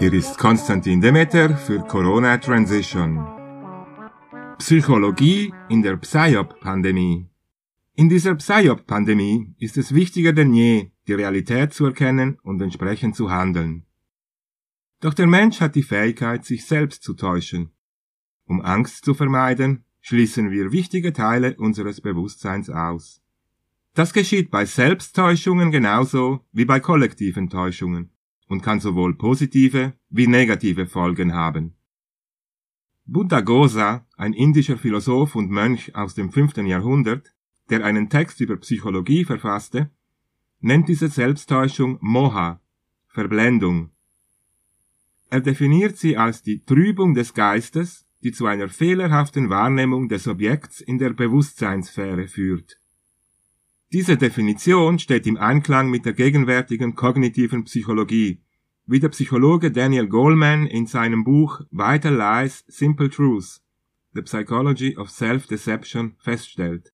Hier ist Konstantin Demeter für Corona Transition. Psychologie in der Psyop-Pandemie. In dieser Psyop-Pandemie ist es wichtiger denn je, die Realität zu erkennen und entsprechend zu handeln. Doch der Mensch hat die Fähigkeit, sich selbst zu täuschen. Um Angst zu vermeiden, schließen wir wichtige Teile unseres Bewusstseins aus. Das geschieht bei Selbsttäuschungen genauso wie bei kollektiven Täuschungen und kann sowohl positive wie negative Folgen haben. Buddha Gosa, ein indischer Philosoph und Mönch aus dem fünften Jahrhundert, der einen Text über Psychologie verfasste, nennt diese Selbsttäuschung Moha, Verblendung. Er definiert sie als die Trübung des Geistes, die zu einer fehlerhaften Wahrnehmung des Objekts in der Bewusstseinssphäre führt. Diese Definition steht im Einklang mit der gegenwärtigen kognitiven Psychologie, wie der Psychologe Daniel Goleman in seinem Buch Vital Lies, Simple Truths, The Psychology of Self-Deception feststellt.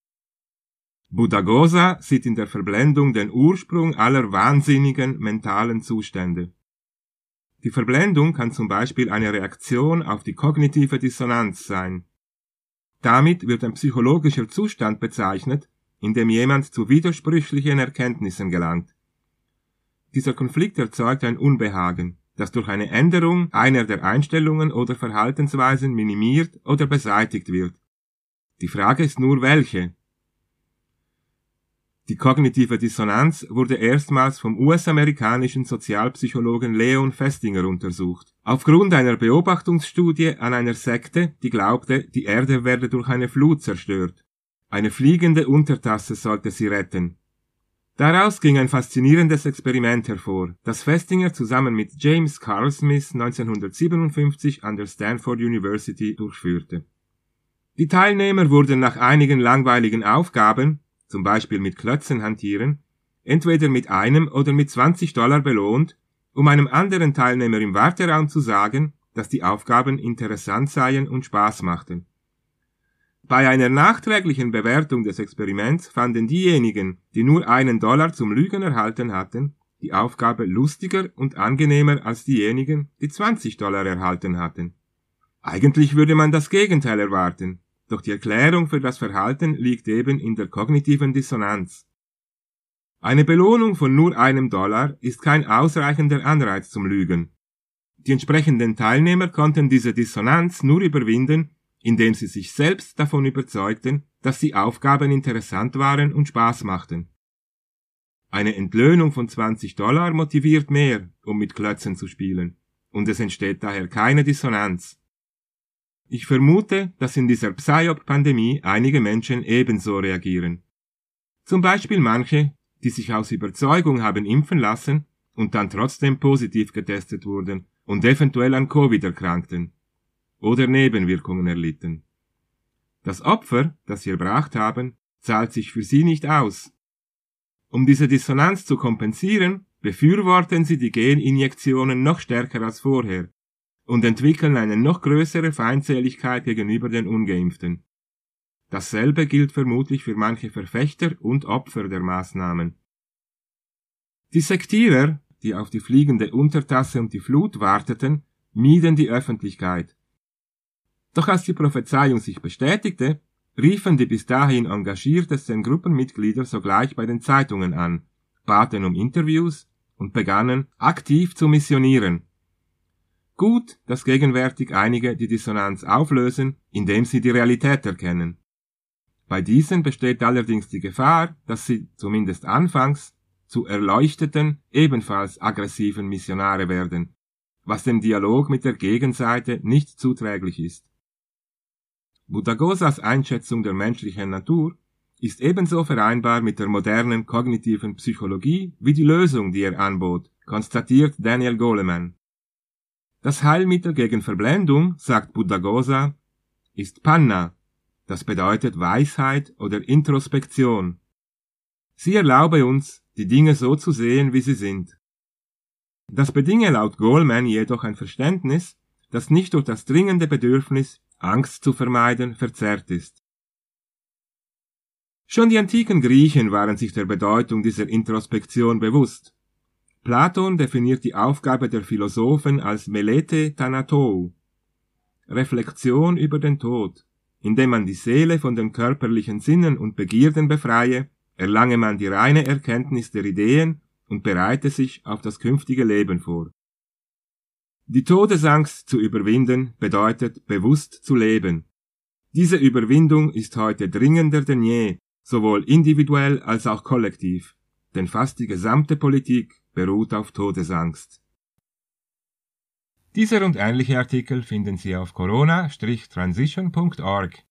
Buddhagosa sieht in der Verblendung den Ursprung aller wahnsinnigen mentalen Zustände. Die Verblendung kann zum Beispiel eine Reaktion auf die kognitive Dissonanz sein. Damit wird ein psychologischer Zustand bezeichnet, in dem jemand zu widersprüchlichen Erkenntnissen gelangt. Dieser Konflikt erzeugt ein Unbehagen, das durch eine Änderung einer der Einstellungen oder Verhaltensweisen minimiert oder beseitigt wird. Die Frage ist nur welche. Die kognitive Dissonanz wurde erstmals vom US-amerikanischen Sozialpsychologen Leon Festinger untersucht. Aufgrund einer Beobachtungsstudie an einer Sekte, die glaubte, die Erde werde durch eine Flut zerstört. Eine fliegende Untertasse sollte sie retten. Daraus ging ein faszinierendes Experiment hervor, das Festinger zusammen mit James Carl Smith 1957 an der Stanford University durchführte. Die Teilnehmer wurden nach einigen langweiligen Aufgaben zum Beispiel mit Klötzen hantieren, entweder mit einem oder mit 20 Dollar belohnt, um einem anderen Teilnehmer im Warteraum zu sagen, dass die Aufgaben interessant seien und Spaß machten. Bei einer nachträglichen Bewertung des Experiments fanden diejenigen, die nur einen Dollar zum Lügen erhalten hatten, die Aufgabe lustiger und angenehmer als diejenigen, die 20 Dollar erhalten hatten. Eigentlich würde man das Gegenteil erwarten, doch die Erklärung für das Verhalten liegt eben in der kognitiven Dissonanz. Eine Belohnung von nur einem Dollar ist kein ausreichender Anreiz zum Lügen. Die entsprechenden Teilnehmer konnten diese Dissonanz nur überwinden, indem sie sich selbst davon überzeugten, dass die Aufgaben interessant waren und Spaß machten. Eine Entlöhnung von 20 Dollar motiviert mehr, um mit Klötzen zu spielen, und es entsteht daher keine Dissonanz. Ich vermute, dass in dieser Psyop-Pandemie einige Menschen ebenso reagieren. Zum Beispiel manche, die sich aus Überzeugung haben impfen lassen und dann trotzdem positiv getestet wurden und eventuell an Covid erkrankten oder Nebenwirkungen erlitten. Das Opfer, das sie erbracht haben, zahlt sich für sie nicht aus. Um diese Dissonanz zu kompensieren, befürworten sie die Geninjektionen noch stärker als vorher und entwickeln eine noch größere Feindseligkeit gegenüber den ungeimpften. Dasselbe gilt vermutlich für manche Verfechter und Opfer der Maßnahmen. Die Sektierer, die auf die fliegende Untertasse und die Flut warteten, mieden die Öffentlichkeit. Doch als die Prophezeiung sich bestätigte, riefen die bis dahin engagiertesten Gruppenmitglieder sogleich bei den Zeitungen an, baten um Interviews und begannen aktiv zu missionieren. Gut, dass gegenwärtig einige die Dissonanz auflösen, indem sie die Realität erkennen. Bei diesen besteht allerdings die Gefahr, dass sie zumindest anfangs zu erleuchteten, ebenfalls aggressiven Missionare werden, was dem Dialog mit der Gegenseite nicht zuträglich ist. Buddhagosas Einschätzung der menschlichen Natur ist ebenso vereinbar mit der modernen kognitiven Psychologie wie die Lösung, die er anbot, konstatiert Daniel Goleman. Das Heilmittel gegen Verblendung, sagt Buddhagosa, ist Panna, das bedeutet Weisheit oder Introspektion. Sie erlaube uns, die Dinge so zu sehen, wie sie sind. Das bedinge laut Goldman jedoch ein Verständnis, das nicht durch das dringende Bedürfnis, Angst zu vermeiden, verzerrt ist. Schon die antiken Griechen waren sich der Bedeutung dieser Introspektion bewusst. Platon definiert die Aufgabe der Philosophen als Melete Thanatou, Reflexion über den Tod. Indem man die Seele von den körperlichen Sinnen und Begierden befreie, erlange man die reine Erkenntnis der Ideen und bereite sich auf das künftige Leben vor. Die Todesangst zu überwinden bedeutet bewusst zu leben. Diese Überwindung ist heute dringender denn je, sowohl individuell als auch kollektiv, denn fast die gesamte Politik beruht auf Todesangst. Dieser und ähnliche Artikel finden Sie auf corona-transition.org.